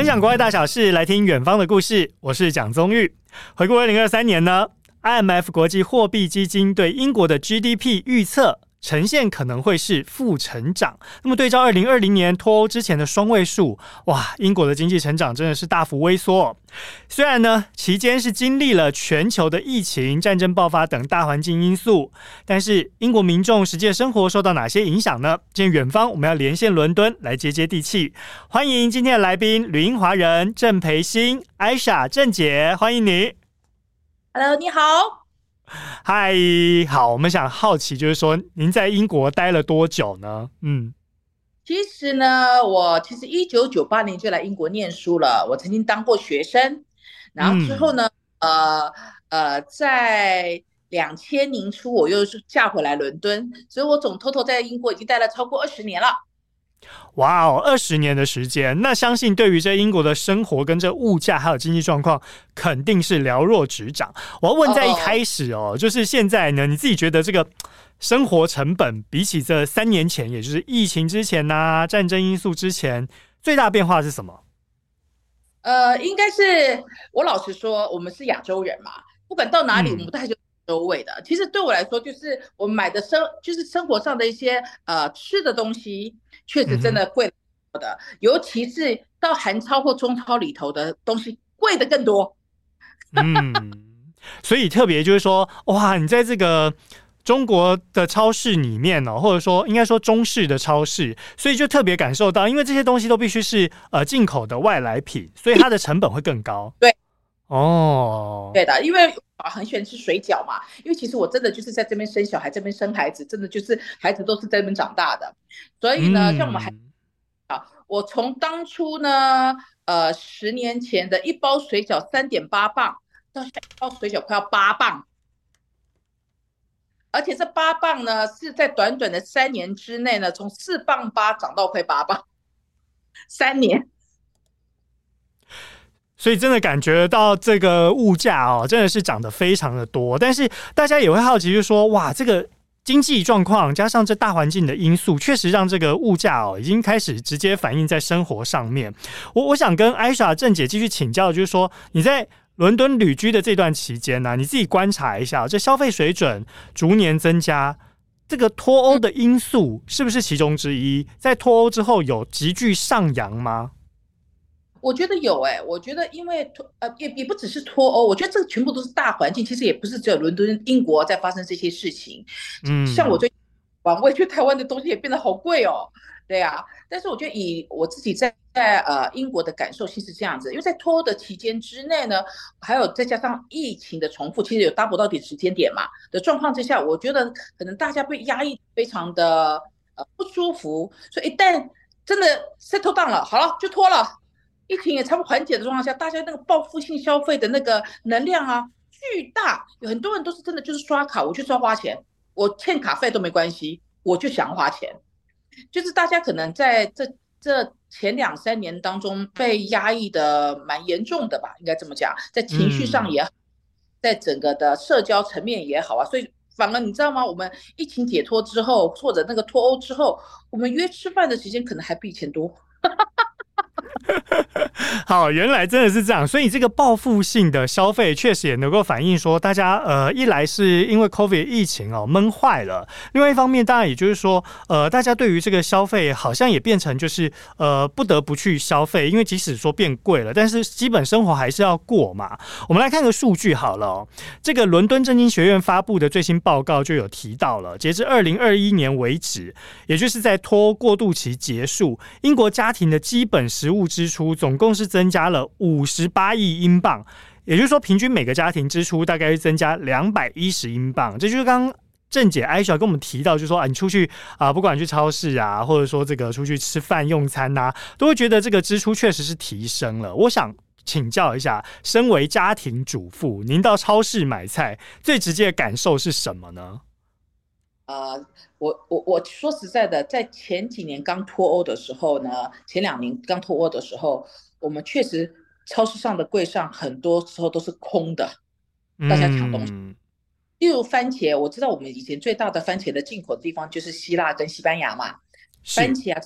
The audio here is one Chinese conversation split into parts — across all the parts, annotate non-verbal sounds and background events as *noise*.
分享国外大小事，来听远方的故事。我是蒋宗玉。回顾二零二三年呢，IMF 国际货币基金对英国的 GDP 预测。呈现可能会是负成长。那么对照二零二零年脱欧之前的双位数，哇，英国的经济成长真的是大幅微缩。虽然呢，期间是经历了全球的疫情、战争爆发等大环境因素，但是英国民众实际的生活受到哪些影响呢？今天远方我们要连线伦敦来接接地气。欢迎今天的来宾，旅英华人郑培欣艾莎郑姐，欢迎你。Hello，你好。*laughs* 嗨，好，我们想好奇，就是说您在英国待了多久呢？嗯，其实呢，我其实一九九八年就来英国念书了。我曾经当过学生，然后之后呢，嗯、呃呃，在两千年初我又是嫁回来伦敦，所以我总 total 在英国已经待了超过二十年了。哇哦，二十年的时间，那相信对于这英国的生活跟这物价还有经济状况，肯定是了若指掌。我要问在一开始哦，就是现在呢，你自己觉得这个生活成本比起这三年前，也就是疫情之前呐、啊，战争因素之前，最大变化是什么？呃，应该是我老实说，我们是亚洲人嘛，不管到哪里，我们都还是洲味的。其实对我来说，就是我买的生，就是生活上的一些呃吃的东西。确实真的贵的，嗯、尤其是到韩超或中超里头的东西贵的更多。嗯，所以特别就是说，哇，你在这个中国的超市里面呢、喔，或者说应该说中式的超市，所以就特别感受到，因为这些东西都必须是呃进口的外来品，所以它的成本会更高。对，哦，对的，因为很喜欢吃水饺嘛，因为其实我真的就是在这边生小孩，这边生孩子，真的就是孩子都是在这边长大的。所以呢，像我们还啊，我从当初呢，呃，十年前的一包水饺三点八磅，到现在一包水饺快要八磅，而且这八磅呢是在短短的三年之内呢，从四磅八涨到快八磅，三年。所以真的感觉到这个物价哦，真的是涨得非常的多。但是大家也会好奇，就是说，哇，这个。经济状况加上这大环境的因素，确实让这个物价哦，已经开始直接反映在生活上面。我我想跟艾莎郑姐继续请教，就是说你在伦敦旅居的这段期间呢、你自己观察一下，这消费水准逐年增加，这个脱欧的因素是不是其中之一？在脱欧之后有急剧上扬吗？我觉得有哎、欸，我觉得因为脱呃也也不只是脱欧，我觉得这个全部都是大环境，其实也不是只有伦敦、英国在发生这些事情。嗯，像我最近，我觉得台湾的东西也变得好贵哦。对啊，但是我觉得以我自己在在呃英国的感受，其实是这样子，因为在脱欧的期间之内呢，还有再加上疫情的重复，其实有 double 到底时间点嘛的状况之下，我觉得可能大家被压抑非常的呃不舒服，所以一旦真的 settle down 了，好了就脱了。疫情也差不多缓解的状况下，大家那个报复性消费的那个能量啊，巨大，有很多人都是真的就是刷卡，我就是要花钱，我欠卡费都没关系，我就想花钱。就是大家可能在这这前两三年当中被压抑的蛮严重的吧，应该这么讲，在情绪上也好，在整个的社交层面也好啊，所以反而你知道吗？我们疫情解脱之后，或者那个脱欧之后，我们约吃饭的时间可能还比以前多。*laughs* 好，原来真的是这样，所以这个报复性的消费确实也能够反映说，大家呃，一来是因为 COVID 疫情哦闷坏了，另外一方面当然也就是说，呃，大家对于这个消费好像也变成就是呃不得不去消费，因为即使说变贵了，但是基本生活还是要过嘛。我们来看个数据好了，这个伦敦政经学院发布的最新报告就有提到了，截至二零二一年为止，也就是在脱过渡期结束，英国家庭的基本食物支出总共是增加了五十八亿英镑，也就是说，平均每个家庭支出大概是增加两百一十英镑。这就是刚郑姐艾小跟我们提到，就说啊，你出去啊，不管去超市啊，或者说这个出去吃饭用餐呐、啊，都会觉得这个支出确实是提升了。我想请教一下，身为家庭主妇，您到超市买菜最直接的感受是什么呢？呃，我我我说实在的，在前几年刚脱欧的时候呢，前两年刚脱欧的时候，我们确实超市上的柜上很多时候都是空的，大家抢东西。嗯、例如番茄，我知道我们以前最大的番茄的进口的地方就是希腊跟西班牙嘛，番茄啊，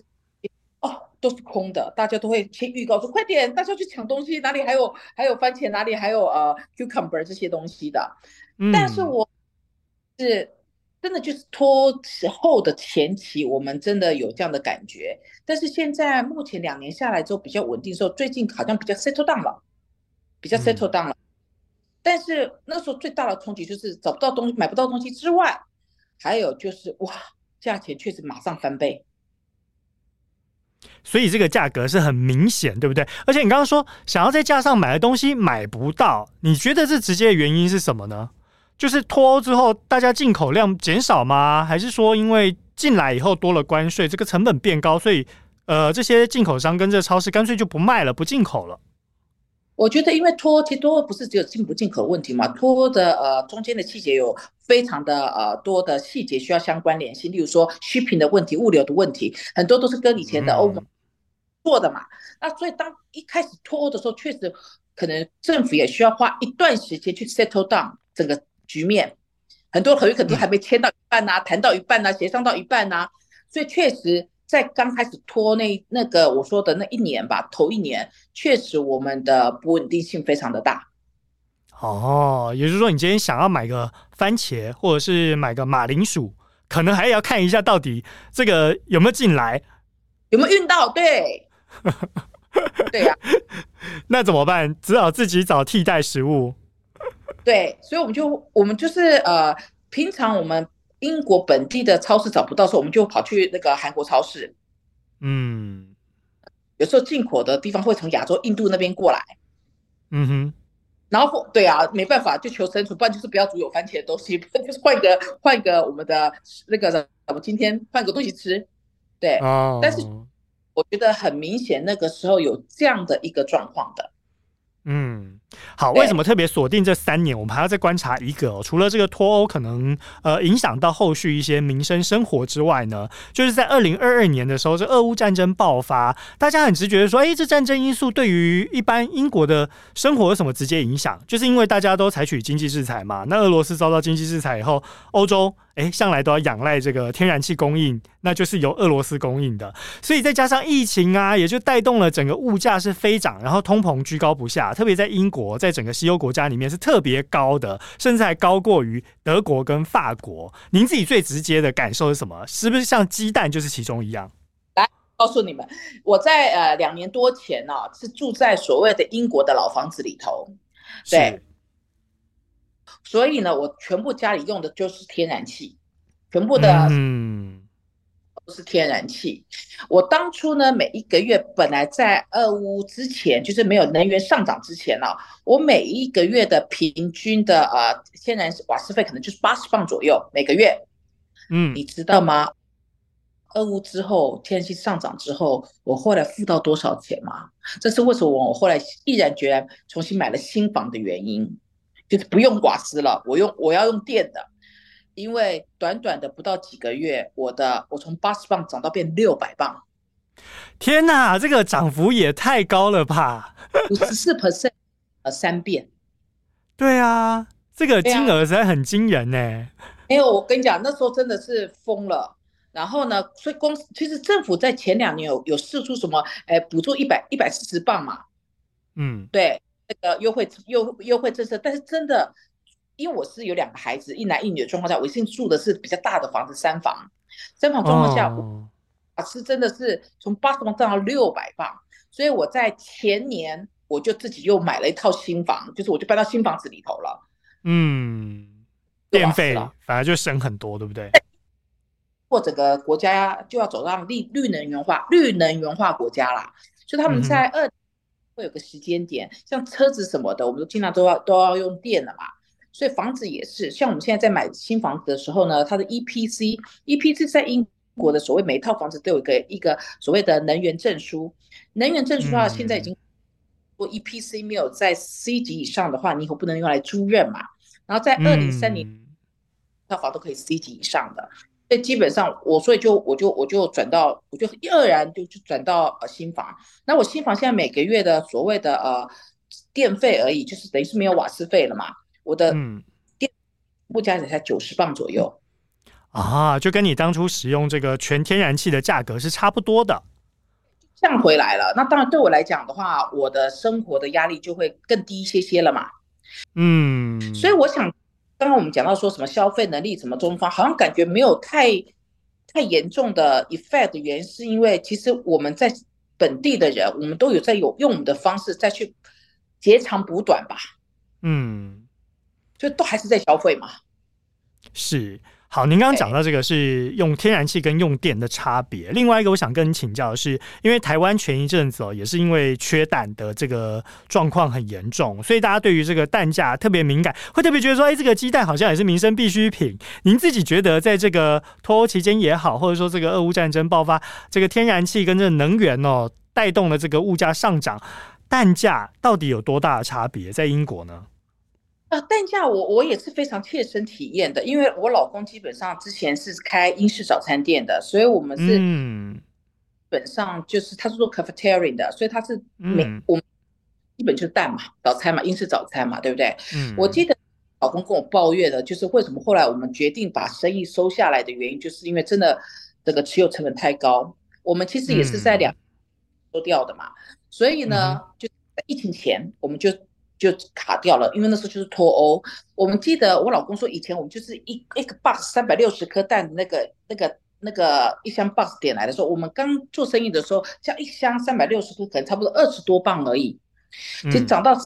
哦，都是空的，大家都会先预告说快点，大家去抢东西，哪里还有还有番茄，哪里还有呃 cucumber 这些东西的。嗯、但是我是真的就是拖时候的前期，我们真的有这样的感觉。但是现在目前两年下来之后比较稳定，之后最近好像比较 settle down 了，比较 settle down 了。嗯、但是那时候最大的冲击就是找不到东西，买不到东西之外，还有就是哇，价钱确实马上翻倍。所以这个价格是很明显，对不对？而且你刚刚说想要在架上买的东西买不到，你觉得这直接的原因是什么呢？就是脱欧之后，大家进口量减少吗？还是说因为进来以后多了关税，这个成本变高，所以呃，这些进口商跟这超市干脆就不卖了，不进口了？我觉得，因为脱欧其实脱欧不是只有进不进口问题嘛，脱欧的呃中间的细节有非常的呃多的细节需要相关联系，例如说 shipping 的问题、物流的问题，很多都是跟以前的欧盟做的嘛。嗯、那所以当一开始脱欧的时候，确实可能政府也需要花一段时间去 settle down 整个。局面很多合约可能还没签到一半呐、啊，谈、嗯、到一半呐、啊，协商到一半呐、啊，所以确实在刚开始拖那那个我说的那一年吧，头一年确实我们的不稳定性非常的大。哦，也就是说，你今天想要买个番茄或者是买个马铃薯，可能还要看一下到底这个有没有进来，有没有运到？对，*laughs* 对呀、啊，*laughs* 那怎么办？只好自己找替代食物。对，所以我们就我们就是呃，平常我们英国本地的超市找不到时候，我们就跑去那个韩国超市。嗯，有时候进口的地方会从亚洲、印度那边过来。嗯哼，然后对啊，没办法就求生存，不然就是不要煮有番茄的东西，*laughs* 不然就是换一个换一个我们的那个我们今天换个东西吃。对，哦，但是我觉得很明显那个时候有这样的一个状况的。嗯，好，为什么特别锁定这三年？我们还要再观察一个哦，除了这个脱欧可能呃影响到后续一些民生生活之外呢，就是在二零二二年的时候，这俄乌战争爆发，大家很直觉的说，哎，这战争因素对于一般英国的生活有什么直接影响？就是因为大家都采取经济制裁嘛，那俄罗斯遭到经济制裁以后，欧洲。哎，向来都要仰赖这个天然气供应，那就是由俄罗斯供应的，所以再加上疫情啊，也就带动了整个物价是飞涨，然后通膨居高不下。特别在英国，在整个西欧国家里面是特别高的，甚至还高过于德国跟法国。您自己最直接的感受是什么？是不是像鸡蛋就是其中一样？来告诉你们，我在呃两年多前呢、啊，是住在所谓的英国的老房子里头，对。所以呢，我全部家里用的就是天然气，全部的嗯都是天然气。嗯、我当初呢，每一个月本来在俄乌之前，就是没有能源上涨之前啊，我每一个月的平均的呃天然瓦斯费可能就是八十磅左右每个月。嗯，你知道吗？俄乌之后天然气上涨之后，我后来付到多少钱吗？这是为什么我后来毅然决然重新买了新房的原因。就是不用瓦斯了，我用我要用电的，因为短短的不到几个月，我的我从八十磅涨到变六百磅，天哪，这个涨幅也太高了吧！*laughs* 五十四 percent，呃，三变。对啊，这个金额实在很惊人呢。没有，我跟你讲，那时候真的是疯了。然后呢，所以公司其实政府在前两年有有试出什么，哎，补助一百一百四十磅嘛。嗯，对。那个优惠优优惠政策，但是真的，因为我是有两个孩子，一男一女的状况下，我现在住的是比较大的房子，三房，三房状况下，啊，是真的是从八十磅涨到六百磅，所以我在前年我就自己又买了一套新房，就是我就搬到新房子里头了。嗯，电费反而就省很多，对不对？或整个国家就要走上绿绿能源化、绿能源化国家啦，所以他们在二。会有个时间点，像车子什么的，我们都尽量都要都要用电的嘛。所以房子也是，像我们现在在买新房子的时候呢，它的 EPC，EPC 在英国的所谓每一套房子都有一个一个所谓的能源证书。能源证书的话，现在已经，如果 EPC 没有在 C 级以上的话，你以后不能用来租赁嘛。然后在二零三零套房都可以 C 级以上的。所以基本上我所以就我就我就转到我就毅然就就转到呃新房。那我新房现在每个月的所谓的呃电费而已，就是等于是没有瓦斯费了嘛。我的电目价也才九十磅左右啊，就跟你当初使用这个全天然气的价格是差不多的。降回来了，那当然对我来讲的话，我的生活的压力就会更低一些些了嘛。嗯，所以我想，刚刚我们讲到说什么消费能力，什么中方，好像感觉没有太太严重的 effect 的原因，是因为其实我们在本地的人，我们都有在有用我们的方式再去截长补短吧。嗯，就都还是在消费嘛。是。好，您刚刚讲到这个是用天然气跟用电的差别。另外一个，我想跟您请教的是，因为台湾前一阵子哦，也是因为缺蛋的这个状况很严重，所以大家对于这个蛋价特别敏感，会特别觉得说，哎，这个鸡蛋好像也是民生必需品。您自己觉得，在这个脱欧期间也好，或者说这个俄乌战争爆发，这个天然气跟这个能源哦，带动了这个物价上涨，蛋价到底有多大的差别？在英国呢？呃，蛋价我我也是非常切身体验的，因为我老公基本上之前是开英式早餐店的，所以我们是基本上就是他是做 cafeteria 的，所以他是每、嗯、我们基本就是蛋嘛，早餐嘛，英式早餐嘛，对不对？嗯，我记得老公跟我抱怨的，就是为什么后来我们决定把生意收下来的原因，就是因为真的这个持有成本太高，我们其实也是在两收掉的嘛，嗯、所以呢，就在疫情前我们就。就卡掉了，因为那时候就是脱欧。我们记得我老公说，以前我们就是一一个 box 三百六十颗蛋的那个那个那个一箱 box 点来的时候，我们刚做生意的时候，像一箱三百六十颗，可能差不多二十多磅而已，就涨到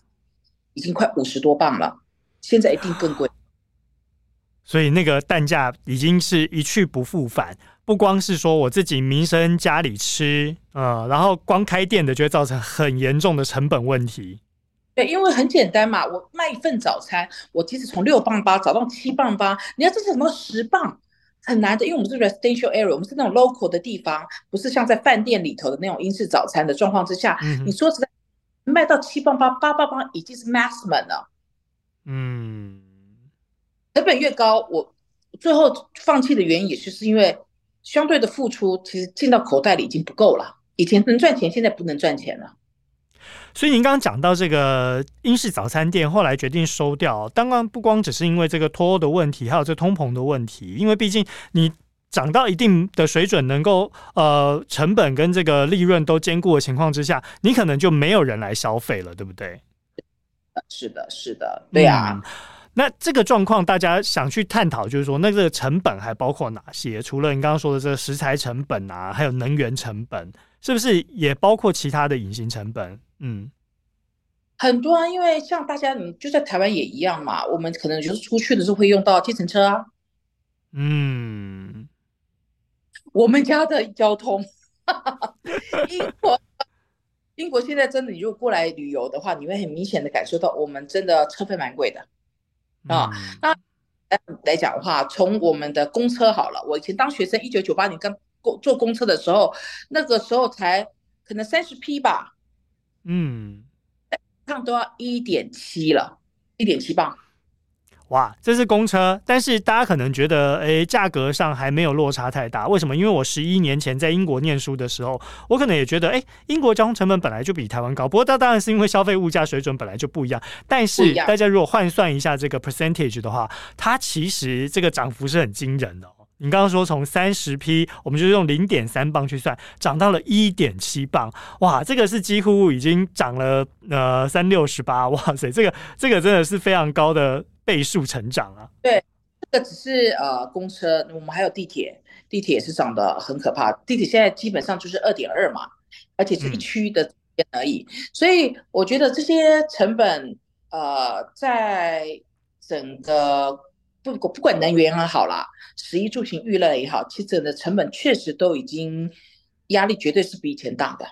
已经快五十多磅了，现在一定更贵。*sighs* 所以那个蛋价已经是一去不复返，不光是说我自己民生家里吃，呃，然后光开店的就会造成很严重的成本问题。对，因为很简单嘛，我卖一份早餐，我即使从六磅八涨到七磅八，你要这是什么十磅，很难的。因为我们是 residential area，我们是那种 local 的地方，不是像在饭店里头的那种英式早餐的状况之下。嗯、你说实在，卖到七磅八、八磅八已经是 maximum 了。嗯，成本越高，我最后放弃的原因也就是因为相对的付出，其实进到口袋里已经不够了。以前能赚钱，现在不能赚钱了。所以您刚刚讲到这个英式早餐店，后来决定收掉。当然不光只是因为这个脱欧的问题，还有这通膨的问题。因为毕竟你涨到一定的水准，能够呃成本跟这个利润都兼顾的情况之下，你可能就没有人来消费了，对不对？是的，是的，对呀、那这个状况，大家想去探讨，就是说，那这个成本还包括哪些？除了你刚刚说的这个食材成本啊，还有能源成本，是不是也包括其他的隐形成本？嗯，很多啊，因为像大家，你就在台湾也一样嘛。我们可能就是出去的时候会用到计程车啊。嗯，我们家的交通，英国，英国现在真的，你如果过来旅游的话，你会很明显的感受到，我们真的车费蛮贵的啊。那来讲的话，从我们的公车好了，我以前当学生，一九九八年刚公坐公车的时候，那个时候才可能三十 P 吧。嗯，趟都要一点七了，一点七磅。哇，这是公车，但是大家可能觉得，哎，价格上还没有落差太大。为什么？因为我十一年前在英国念书的时候，我可能也觉得，哎，英国交通成本本来就比台湾高。不过，这当然是因为消费物价水准本来就不一样。但是，大家如果换算一下这个 percentage 的话，它其实这个涨幅是很惊人的。你刚刚说从三十 P，我们就用零点三磅去算，涨到了一点七磅，哇，这个是几乎已经涨了呃三六十八，哇塞，这个这个真的是非常高的倍数成长啊。对，这个只是呃公车，我们还有地铁，地铁也是涨得很可怕，地铁现在基本上就是二点二嘛，而且是一区的而已，嗯，所以我觉得这些成本呃在整个。不不管能源也好啦，食衣住行娱乐也好，其实的成本确实都已经压力绝对是比以前大的。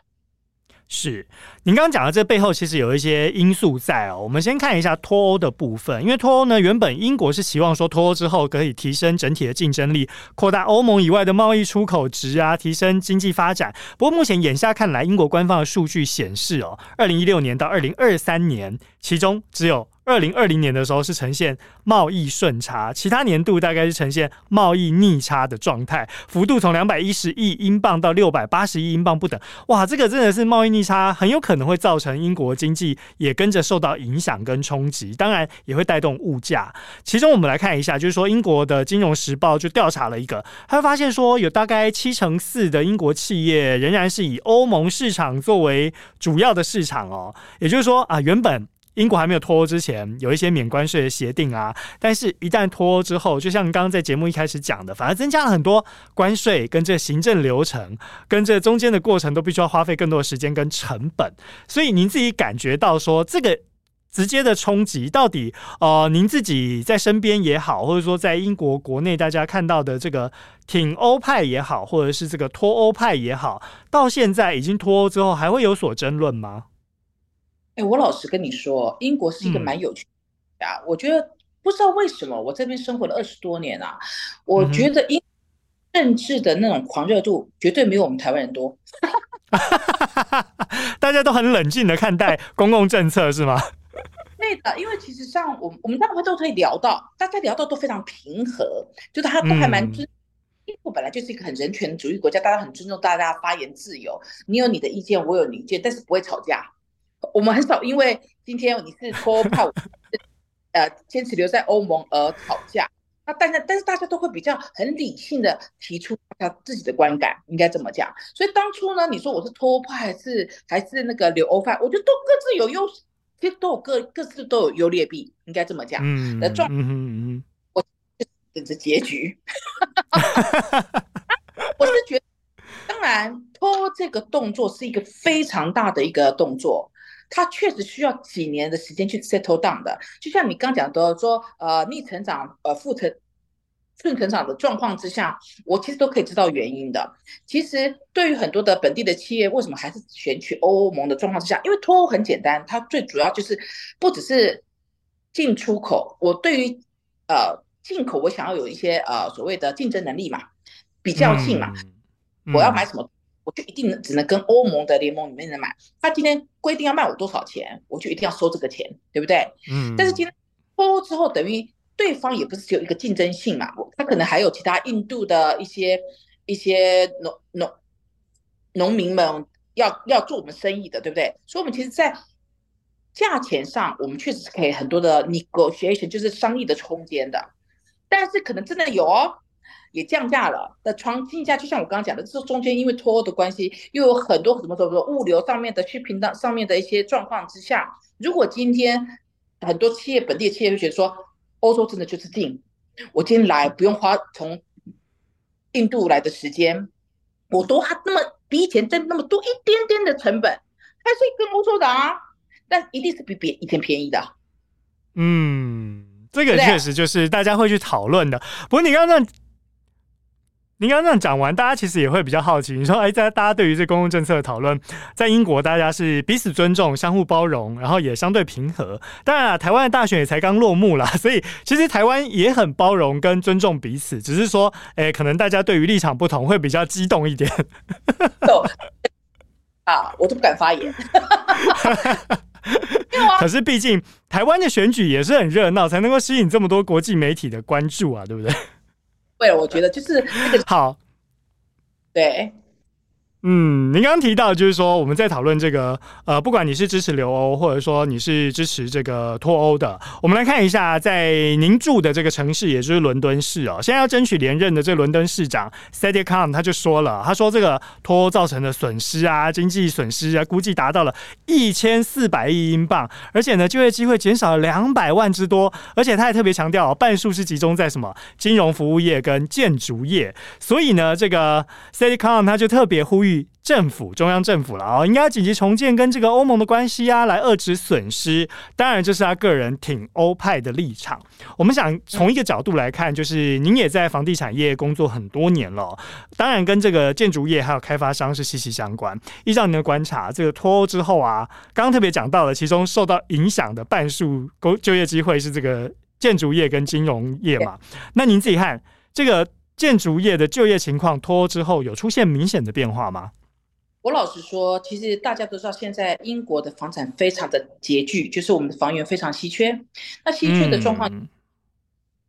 是，您刚刚讲的这背后其实有一些因素在哦。我们先看一下脱欧的部分，因为脱欧呢，原本英国是期望说脱欧之后可以提升整体的竞争力，扩大欧盟以外的贸易出口值啊，提升经济发展。不过目前眼下看来，英国官方的数据显示哦，二零一六年到二零二三年，其中只有二零二零年的时候是呈现贸易顺差，其他年度大概是呈现贸易逆差的状态，幅度从两百一十亿英镑到六百八十亿英镑不等。哇，这个真的是贸易逆差，很有可能会造成英国经济也跟着受到影响跟冲击，当然也会带动物价。其中我们来看一下，就是说英国的金融时报就调查了一个，他发现说有大概七成四的英国企业仍然是以欧盟市场作为主要的市场哦，也就是说啊，原本。英国还没有脱欧之前，有一些免关税的协定啊，但是一旦脱欧之后，就像刚刚在节目一开始讲的，反而增加了很多关税跟这行政流程，跟这中间的过程都必须要花费更多的时间跟成本。所以您自己感觉到说，这个直接的冲击到底，呃，您自己在身边也好，或者说在英国国内大家看到的这个挺欧派也好，或者是这个脱欧派也好，到现在已经脱欧之后，还会有所争论吗？哎，我老实跟你说，英国是一个蛮有趣的国家。嗯、我觉得不知道为什么，我这边生活了二十多年啊，我觉得英政治的那种狂热度绝对没有我们台湾人多。*laughs* 大家都很冷静的看待 *laughs* 公共政策是吗？对的，因为其实像我们我们大部分都可以聊到，大家聊到都非常平和，就是他都还蛮尊。英国本来就是一个很人权主义国家，大家很尊重大家发言自由，你有你的意见，我有你意见，但是不会吵架。我们很少因为今天你是脱欧派，呃，坚持留在欧盟而吵架。那大家但是大家都会比较很理性的提出他自己的观感，应该这么讲。所以当初呢，你说我是脱欧派还是还是那个留欧派，我觉得都各自有优势，其实都有各各自都有优劣弊，应该这么讲。嗯，的状，嗯嗯我等着结局。*laughs* 我是觉得，当然脱欧这个动作是一个非常大的一个动作。它确实需要几年的时间去 settle down 的，就像你刚讲的说，呃，逆成长，呃，负成顺成长的状况之下，我其实都可以知道原因的。其实对于很多的本地的企业，为什么还是选取欧盟的状况之下？因为脱欧很简单，它最主要就是不只是进出口，我对于呃进口，我想要有一些呃所谓的竞争能力嘛，比较性嘛，我要买什么？我就一定只能跟欧盟的联盟里面的买。他今天规定要卖我多少钱，我就一定要收这个钱，对不对？嗯。但是今天脱欧之后，等于对方也不是只有一个竞争性嘛，他可能还有其他印度的一些一些农农农民们要要做我们生意的，对不对？所以，我们其实，在价钱上，我们确实是可以很多的 negotiation，就是商议的空间的。但是，可能真的有哦。也降价了，那床进价就像我刚刚讲的，这中间因为脱欧的关系，又有很多什么什么物流上面的去平档上面的一些状况之下，如果今天很多企业本地的企业会觉得说，欧洲真的就是定，我今天来不用花从印度来的时间，我多花那么比以前挣那么多一点点的成本，还是跟欧洲的啊，但一定是比别以前便宜的。嗯，这个确实就是大家会去讨论的。不过你刚刚。您刚刚这样讲完，大家其实也会比较好奇。你说，哎，在大家对于这公共政策的讨论，在英国大家是彼此尊重、相互包容，然后也相对平和。当然了，台湾的大选也才刚落幕啦，所以其实台湾也很包容跟尊重彼此，只是说，哎，可能大家对于立场不同，会比较激动一点。*laughs* 啊，我都不敢发言。*laughs* 可是毕竟台湾的选举也是很热闹，才能够吸引这么多国际媒体的关注啊，对不对？对，我觉得就是那个好，对。嗯，您刚刚提到就是说，我们在讨论这个，呃，不管你是支持留欧，或者说你是支持这个脱欧的，我们来看一下，在您住的这个城市，也就是伦敦市哦，现在要争取连任的这伦敦市长 Sadiq Khan 他就说了，他说这个脱欧造成的损失啊，经济损失啊，估计达到了一千四百亿英镑，而且呢，就业机会减少了两百万之多，而且他也特别强调，半数是集中在什么金融服务业跟建筑业，所以呢，这个 Sadiq Khan 他就特别呼吁。政府中央政府了啊，应该紧急重建跟这个欧盟的关系啊，来遏制损失。当然，这是他个人挺欧派的立场。我们想从一个角度来看，就是您也在房地产业工作很多年了，当然跟这个建筑业还有开发商是息息相关。依照您的观察，这个脱欧之后啊，刚刚特别讲到了，其中受到影响的半数工就业机会是这个建筑业跟金融业嘛。那您自己看这个建筑业的就业情况，脱欧之后有出现明显的变化吗？我老实说，其实大家都知道，现在英国的房产非常的拮据，就是我们的房源非常稀缺。那稀缺的状况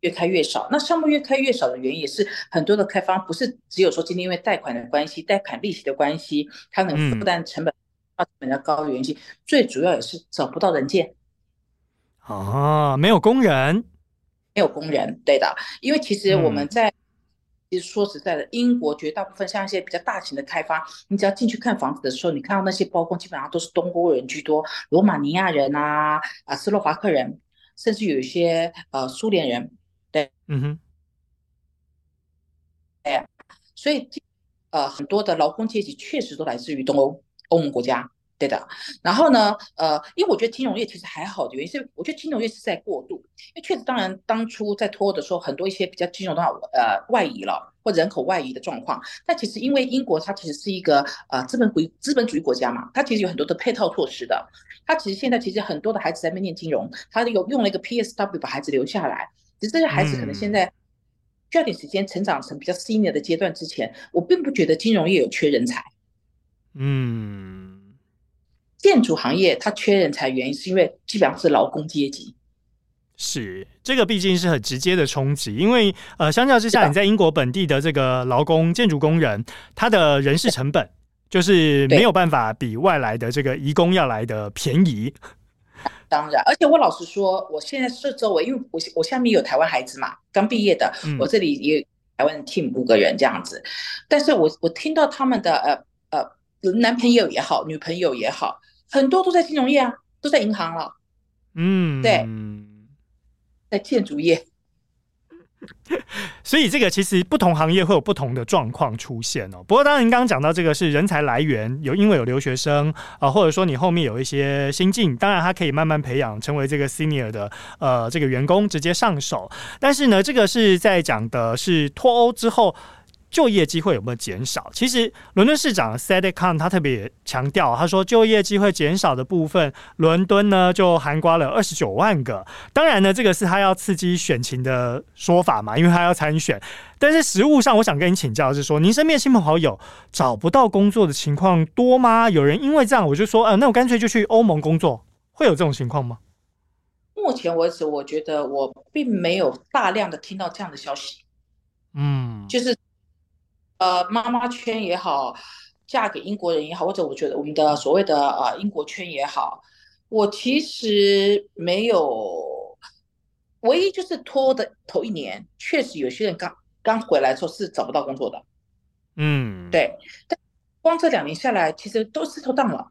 越开越少，嗯、那项目越开越少的原因也是很多的开发不是只有说今天因为贷款的关系、贷款利息的关系，它能负担成本成本较高的原因，嗯、最主要也是找不到人建。啊，没有工人，没有工人，对的，因为其实我们在。嗯其实说实在的，英国绝大部分像一些比较大型的开发，你只要进去看房子的时候，你看到那些包工基本上都是东欧人居多，罗马尼亚人啊，啊，斯洛伐克人，甚至有一些呃苏联人，对，嗯哼，哎，所以呃很多的劳工阶级确实都来自于东欧欧盟国家。对的，然后呢，呃，因为我觉得金融业其实还好的原因是，我觉得金融业是在过渡，因为确实，当然当初在脱欧的时候，很多一些比较金融的话，呃，外移了或人口外移的状况，但其实因为英国它其实是一个呃资本主义资本主义国家嘛，它其实有很多的配套措施的，它其实现在其实很多的孩子在那边念金融，它有用了一个 PSW 把孩子留下来，只是这些孩子可能现在需要点时间成长成比较 senior 的阶段之前，我并不觉得金融业有缺人才，嗯。建筑行业它缺人才，原因是因为基本上是劳工阶级。是这个毕竟是很直接的冲击，因为呃，相较之下，你在英国本地的这个劳工、建筑工人，他的人事成本就是没有办法比外来的这个移工要来的便宜。当然，而且我老实说，我现在是周围，因为我我下面有台湾孩子嘛，刚毕业的，嗯、我这里也有台湾 team 五个人这样子，但是我我听到他们的呃呃男朋友也好，女朋友也好。很多都在金融业啊，都在银行了。嗯，对，在建筑业。*laughs* 所以这个其实不同行业会有不同的状况出现哦。不过当然，您刚刚讲到这个是人才来源，有因为有留学生啊，或者说你后面有一些新进，当然他可以慢慢培养成为这个 senior 的呃这个员工直接上手。但是呢，这个是在讲的是脱欧之后。就业机会有没有减少？其实，伦敦市长 Sadiq Khan 他特别强调，他说就业机会减少的部分，伦敦呢就涵盖了二十九万个。当然呢，这个是他要刺激选情的说法嘛，因为他要参选。但是实物上，我想跟你请教是说，您身边亲朋好友找不到工作的情况多吗？有人因为这样，我就说，呃，那我干脆就去欧盟工作，会有这种情况吗？目前为止，我觉得我并没有大量的听到这样的消息。嗯，就是。呃，妈妈圈也好，嫁给英国人也好，或者我觉得我们的所谓的呃英国圈也好，我其实没有，唯一就是拖的头一年，确实有些人刚刚回来的时候是找不到工作的，嗯，对，但光这两年下来，其实都 settle down 了，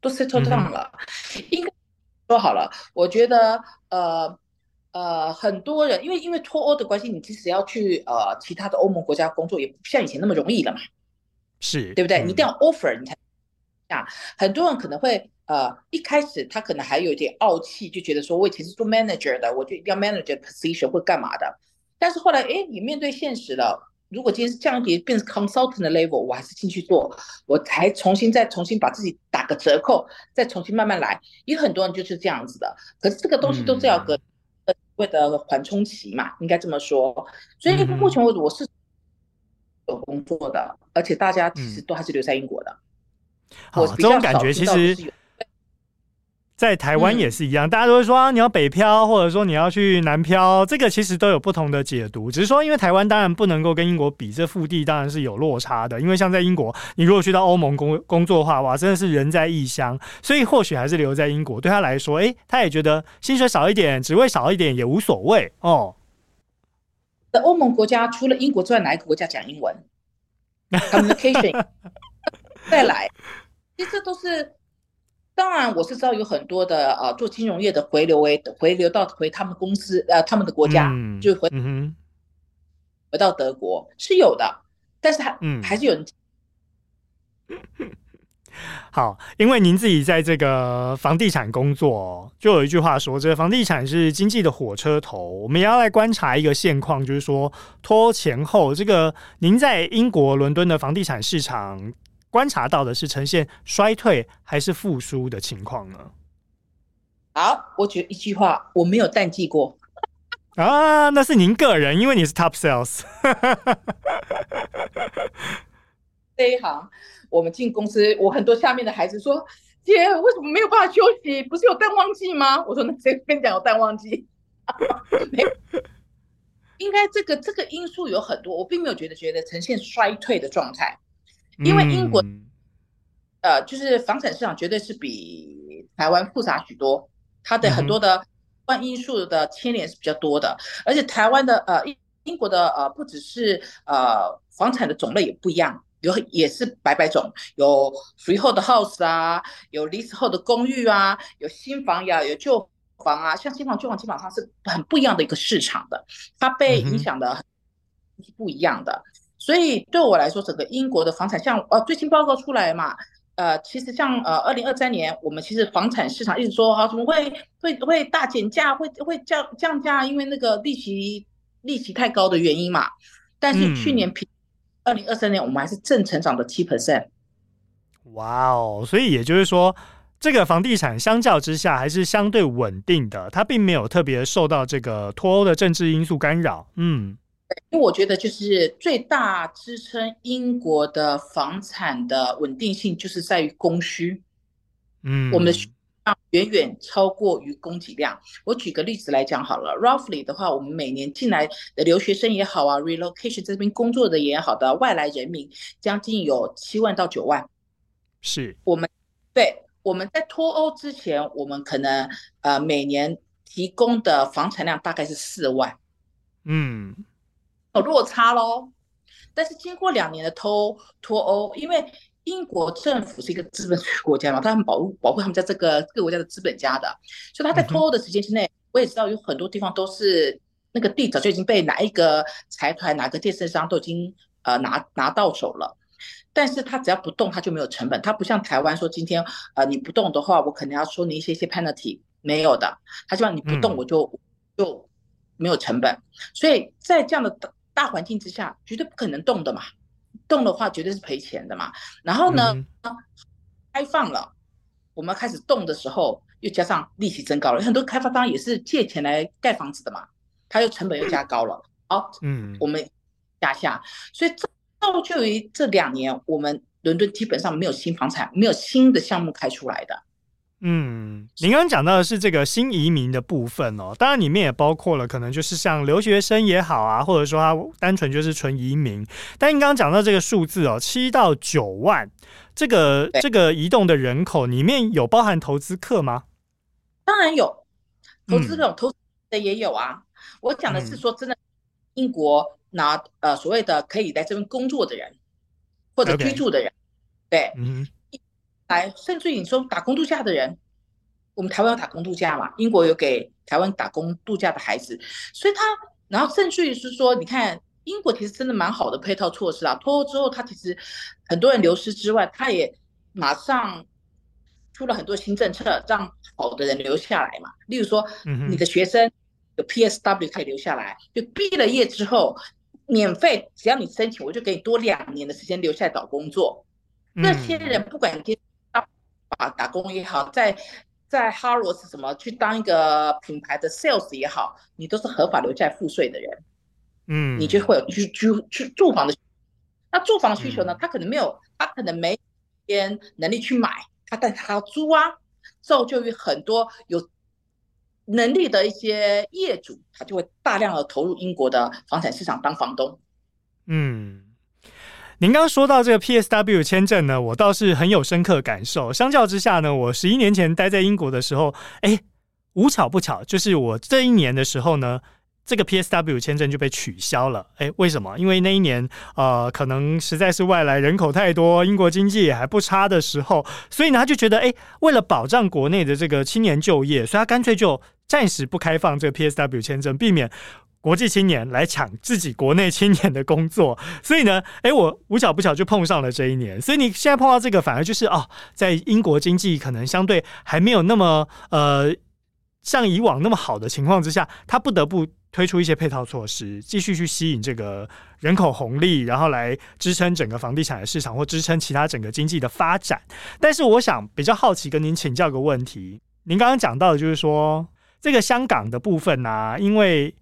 都 settle down 了，嗯、应该说好了，我觉得呃。呃，很多人因为因为脱欧的关系，你即使要去呃其他的欧盟国家工作，也不像以前那么容易了嘛，是对不对？嗯、你一定要 offer 你才啊。很多人可能会呃一开始他可能还有一点傲气，就觉得说我以前是做 manager 的，我就一定要 manager position 或干嘛的。但是后来哎，你面对现实了，如果今天是降级变成 consultant 的 level，我还是进去做，我才重新再重新把自己打个折扣，再重新慢慢来。有很多人就是这样子的，可是这个东西都是要隔。嗯为的缓冲期嘛，应该这么说。所以目前为止我是有工作的，嗯、而且大家其实都还是留在英国的。嗯、好，这种感觉其实，在台湾也是一样，嗯、大家都会说啊，你要北漂，或者说你要去南漂，这个其实都有不同的解读。只是说，因为台湾当然不能够跟英国比，这腹地当然是有落差的。因为像在英国，你如果去到欧盟工工作的话，哇，真的是人在异乡，所以或许还是留在英国对他来说，诶，他也觉得薪水少一点，职位少一点也无所谓哦。在欧盟国家，除了英国之外，哪一个国家讲英文？Communication，*laughs* 再来，其实这都是。当然，我是知道有很多的呃做金融业的回流为回流到回他们公司呃他们的国家，嗯、就回、嗯、回到德国是有的，但是他、嗯、还是有人。*laughs* 好，因为您自己在这个房地产工作，就有一句话说，这个房地产是经济的火车头。我们也要来观察一个现况，就是说脱欧前后，这个您在英国伦敦的房地产市场。观察到的是呈现衰退还是复苏的情况呢？好，我举一句话，我没有淡季过啊，那是您个人，因为你是 top sales。*laughs* 这一行，我们进公司，我很多下面的孩子说：“姐，为什么没有办法休息？不是有淡旺季吗？”我说：“那谁跟你讲有淡旺季？” *laughs* 没有，应该这个这个因素有很多，我并没有觉得觉得呈现衰退的状态，因为英国，嗯、呃，就是房产市场绝对是比台湾复杂许多，它的很多的关因素的牵连是比较多的，而且台湾的呃英英国的呃不只是呃房产的种类也不一样。有也是百百种，有 freehold house 啊，有 leasehold 的公寓啊，有新房呀，有旧房啊。像新房、旧房基本上是很不一样的一个市场的，它被影响的是不一样的。嗯、所以对我来说，整个英国的房产，像呃最新报告出来嘛，呃，其实像呃二零二三年，我们其实房产市场一直说啊，怎么会会会大减价，会会降降价，因为那个利息利息太高的原因嘛。但是去年平。嗯二零二三年，我们还是正成长的七 percent。哇哦！所以也就是说，这个房地产相较之下还是相对稳定的，它并没有特别受到这个脱欧的政治因素干扰。嗯，因为我觉得就是最大支撑英国的房产的稳定性，就是在于供需。嗯，我们的。远远超过于供给量。我举个例子来讲好了，roughly 的话，我们每年进来的留学生也好啊，relocation 这边工作的也好的外来人民，将近有七万到九万。是我们对我们在脱欧之前，我们可能呃每年提供的房产量大概是四万。嗯，有落差喽。但是经过两年的脱脱欧，因为英国政府是一个资本主义国家嘛，他们保护保护他们家这个这个国家的资本家的，所以他在脱欧的时间之内，我也知道有很多地方都是那个地早就已经被哪一个财团、哪个建设商都已经呃拿拿到手了，但是他只要不动，他就没有成本，他不像台湾说今天呃你不动的话，我可能要收你一些一些 penalty，没有的，他希望你不动我就就没有成本，所以在这样的大大环境之下，绝对不可能动的嘛。动的话绝对是赔钱的嘛，然后呢，嗯、开放了，我们开始动的时候，又加上利息增高了，很多开发商也是借钱来盖房子的嘛，它又成本又加高了，好，嗯，我们加下，所以造就于这两年，我们伦敦基本上没有新房产，没有新的项目开出来的。嗯，您刚刚讲到的是这个新移民的部分哦，当然里面也包括了可能就是像留学生也好啊，或者说他单纯就是纯移民。但您刚刚讲到这个数字哦，七到九万，这个这个移动的人口里面有包含投资客吗？当然有，投资客、嗯、投资的也有啊。我讲的是说真的，英国拿呃所谓的可以在这边工作的人或者居住的人.对，嗯。来，甚至于你说打工度假的人，我们台湾有打工度假嘛？英国有给台湾打工度假的孩子，所以他，然后甚至于是说，你看英国其实真的蛮好的配套措施啊。脱欧之后，他其实很多人流失之外，他也马上出了很多新政策，让好的人留下来嘛。例如说，你的学生有 PSW 可以留下来，就毕了业之后免费，只要你申请，我就给你多两年的时间留下来找工作。那些人不管你。啊，打工也好，在在 Harrods 什么去当一个品牌的 sales 也好，你都是合法留下来付税的人，嗯，你就会有居居去住房的。那住房需求呢？他可能没有，他可能没边能力去买，他但他要租啊，造就于很多有能力的一些业主，他就会大量的投入英国的房产市场当房东，嗯。您刚说到这个 PSW 签证呢，我倒是很有深刻感受。相较之下呢，我十一年前待在英国的时候，哎，无巧不巧，就是我这一年的时候呢，这个 PSW 签证就被取消了。哎，为什么？因为那一年呃，可能实在是外来人口太多，英国经济也还不差的时候，所以呢，他就觉得，哎，为了保障国内的这个青年就业，所以他干脆就暂时不开放这个 PSW 签证，避免。国际青年来抢自己国内青年的工作，*laughs* 所以呢，哎，我无巧不巧就碰上了这一年。所以你现在碰到这个，反而就是哦，在英国经济可能相对还没有那么呃像以往那么好的情况之下，他不得不推出一些配套措施，继续去吸引这个人口红利，然后来支撑整个房地产的市场或支撑其他整个经济的发展。但是，我想比较好奇跟您请教个问题，您刚刚讲到的就是说这个香港的部分呢、因为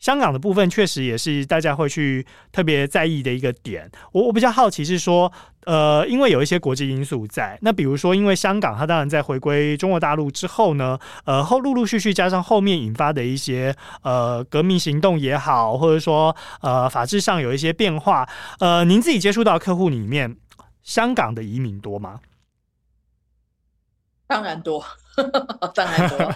香港的部分确实也是大家会去特别在意的一个点。我我比较好奇是说，呃，因为有一些国际因素在，那比如说，因为香港它当然在回归中国大陆之后呢，呃，后陆陆续续加上后面引发的一些呃革命行动也好，或者说呃法制上有一些变化，呃，您自己接触到客户里面，香港的移民多吗？当然多，*laughs* 当然多。*laughs*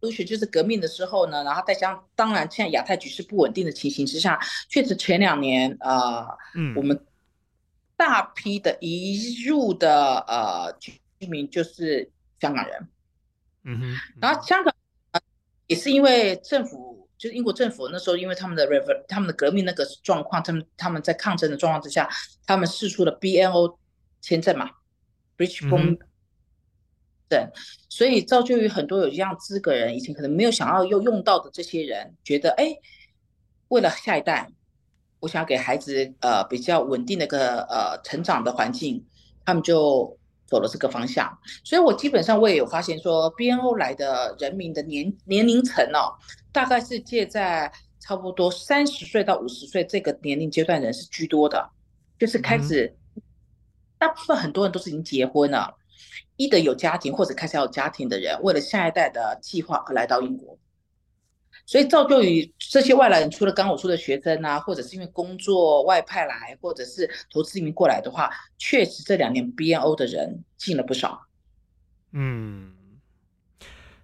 陆续就是革命的时候呢，然后再加上当然现在亚太局势不稳定的情形之下，确实前两年啊，呃嗯、我们大批的移入的呃居民就是香港人，嗯哼，然后香港也是因为政府就是英国政府那时候因为他们的 rever 他们的革命那个状况，他们他们在抗争的状况之下，他们试出了 BNO 签证嘛，British Born 所以造就于很多有这样资格人，以前可能没有想要又用到的这些人，觉得哎，为了下一代，我想要给孩子呃比较稳定的个呃成长的环境，他们就走了这个方向。所以我基本上我也有发现说，BNO 来的人民的年年龄层哦，大概是介在差不多三十岁到五十岁这个年龄阶段人是居多的，就是开始，嗯、大部分很多人都是已经结婚了。一的有家庭或者开始要有家庭的人，为了下一代的计划而来到英国，所以造就于这些外来人，除了刚刚我说的学生啊，或者是因为工作外派来，或者是投资移民过来的话，确实这两年 BNO 的人进了不少。嗯。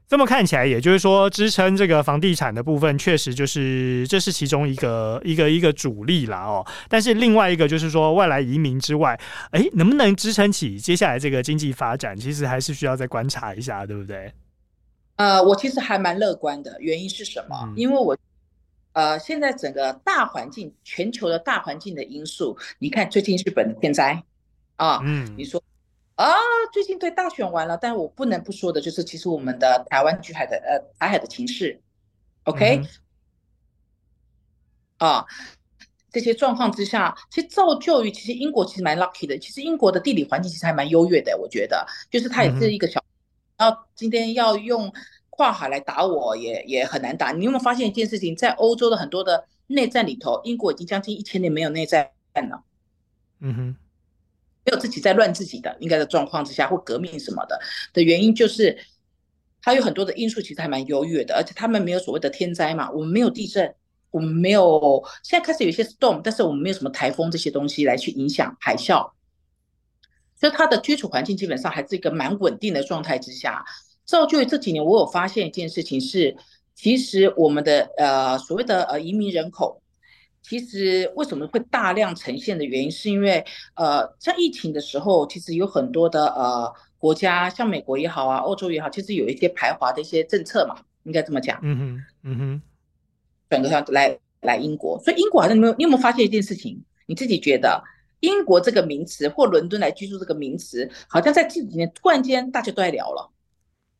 这么看起来，也就是说，支撑这个房地产的部分，确实就是这是其中一个一个一个主力啦哦。但是另外一个就是说，外来移民之外，诶，能不能支撑起接下来这个经济发展，其实还是需要再观察一下，对不对？呃，我其实还蛮乐观的，原因是什么？嗯、因为我呃，现在整个大环境，全球的大环境的因素，你看最近日本的天灾啊，嗯，你说。啊，最近对大选完了，但是我不能不说的就是，其实我们的台湾局海的呃台海的情势，OK，嗯、啊，这些状况之下，其实造就于其实英国其实蛮 lucky 的，其实英国的地理环境其实还蛮优越的，我觉得，就是它也是一个小，然后、嗯、今天要用跨海来打我也也很难打。你有没有发现一件事情，在欧洲的很多的内战里头，英国已经将近一千年没有内战了，嗯哼。没有自己在乱自己的应该的状况之下，或革命什么的的原因，就是它有很多的因素，其实还蛮优越的，而且他们没有所谓的天灾嘛，我们没有地震，我们没有现在开始有一些 storm，但是我们没有什么台风这些东西来去影响海啸，所以它的居住环境基本上还是一个蛮稳定的状态之下。造就于这几年，我有发现一件事情是，其实我们的呃所谓的呃移民人口。其实为什么会大量呈现的原因，是因为呃，在疫情的时候，其实有很多的呃国家，像美国也好啊，欧洲也好，其实有一些排华的一些政策嘛，应该这么讲。嗯哼，嗯哼，转个上来来英国，所以英国好像没有你有没有发现一件事情？你自己觉得英国这个名词或伦敦来居住这个名词，好像在近几年突然间大家都在聊了。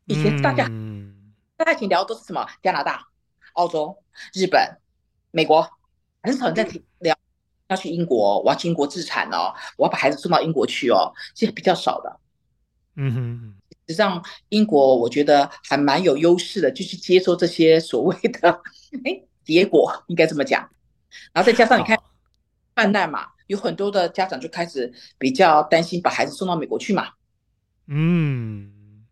以前大家、嗯、大家以前聊的都是什么？加拿大、澳洲、日本、美国。很少人在聊要去英国，我要去英国自产哦，我要把孩子送到英国去哦，其实比较少的。嗯哼，实际上英国我觉得还蛮有优势的，就去接受这些所谓的哎结果，应该这么讲。然后再加上你看泛滥嘛，有很多的家长就开始比较担心把孩子送到美国去嘛。嗯，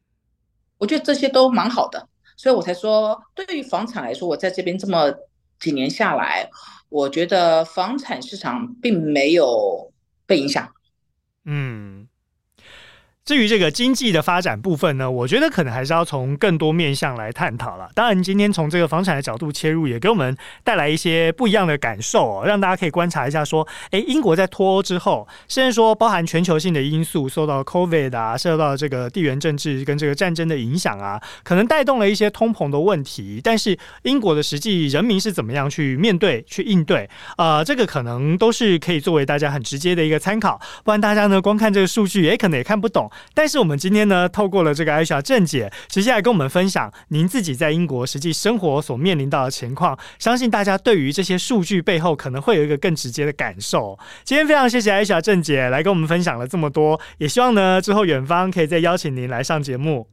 我觉得这些都蛮好的，所以我才说，对于房产来说，我在这边这么几年下来。我觉得房产市场并没有被影响。嗯。至于这个经济的发展部分呢，我觉得可能还是要从更多面向来探讨了。当然，今天从这个房产的角度切入，也给我们带来一些不一样的感受，让大家可以观察一下，说，诶，英国在脱欧之后，甚至说包含全球性的因素，受到 COVID 啊，受到这个地缘政治跟这个战争的影响啊，可能带动了一些通膨的问题。但是，英国的实际人民是怎么样去面对、去应对？呃，这个可能都是可以作为大家很直接的一个参考。不然，大家呢光看这个数据，也可能也看不懂。但是我们今天呢，透过了这个艾莎郑姐，直接来跟我们分享您自己在英国实际生活所面临到的情况，相信大家对于这些数据背后可能会有一个更直接的感受。今天非常谢谢艾莎郑姐来跟我们分享了这么多，也希望呢之后远方可以再邀请您来上节目。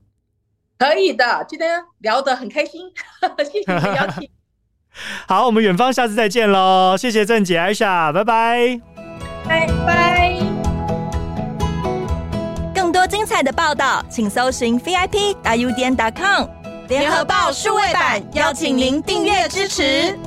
可以的，今天聊得很开心，*laughs* 谢谢你的邀请。*laughs* 好，我们远方下次再见喽！谢谢郑姐、艾莎，拜拜，拜拜。精彩的报道，请搜寻 VIP u 点 com 联合报数位版，邀请您订阅支持。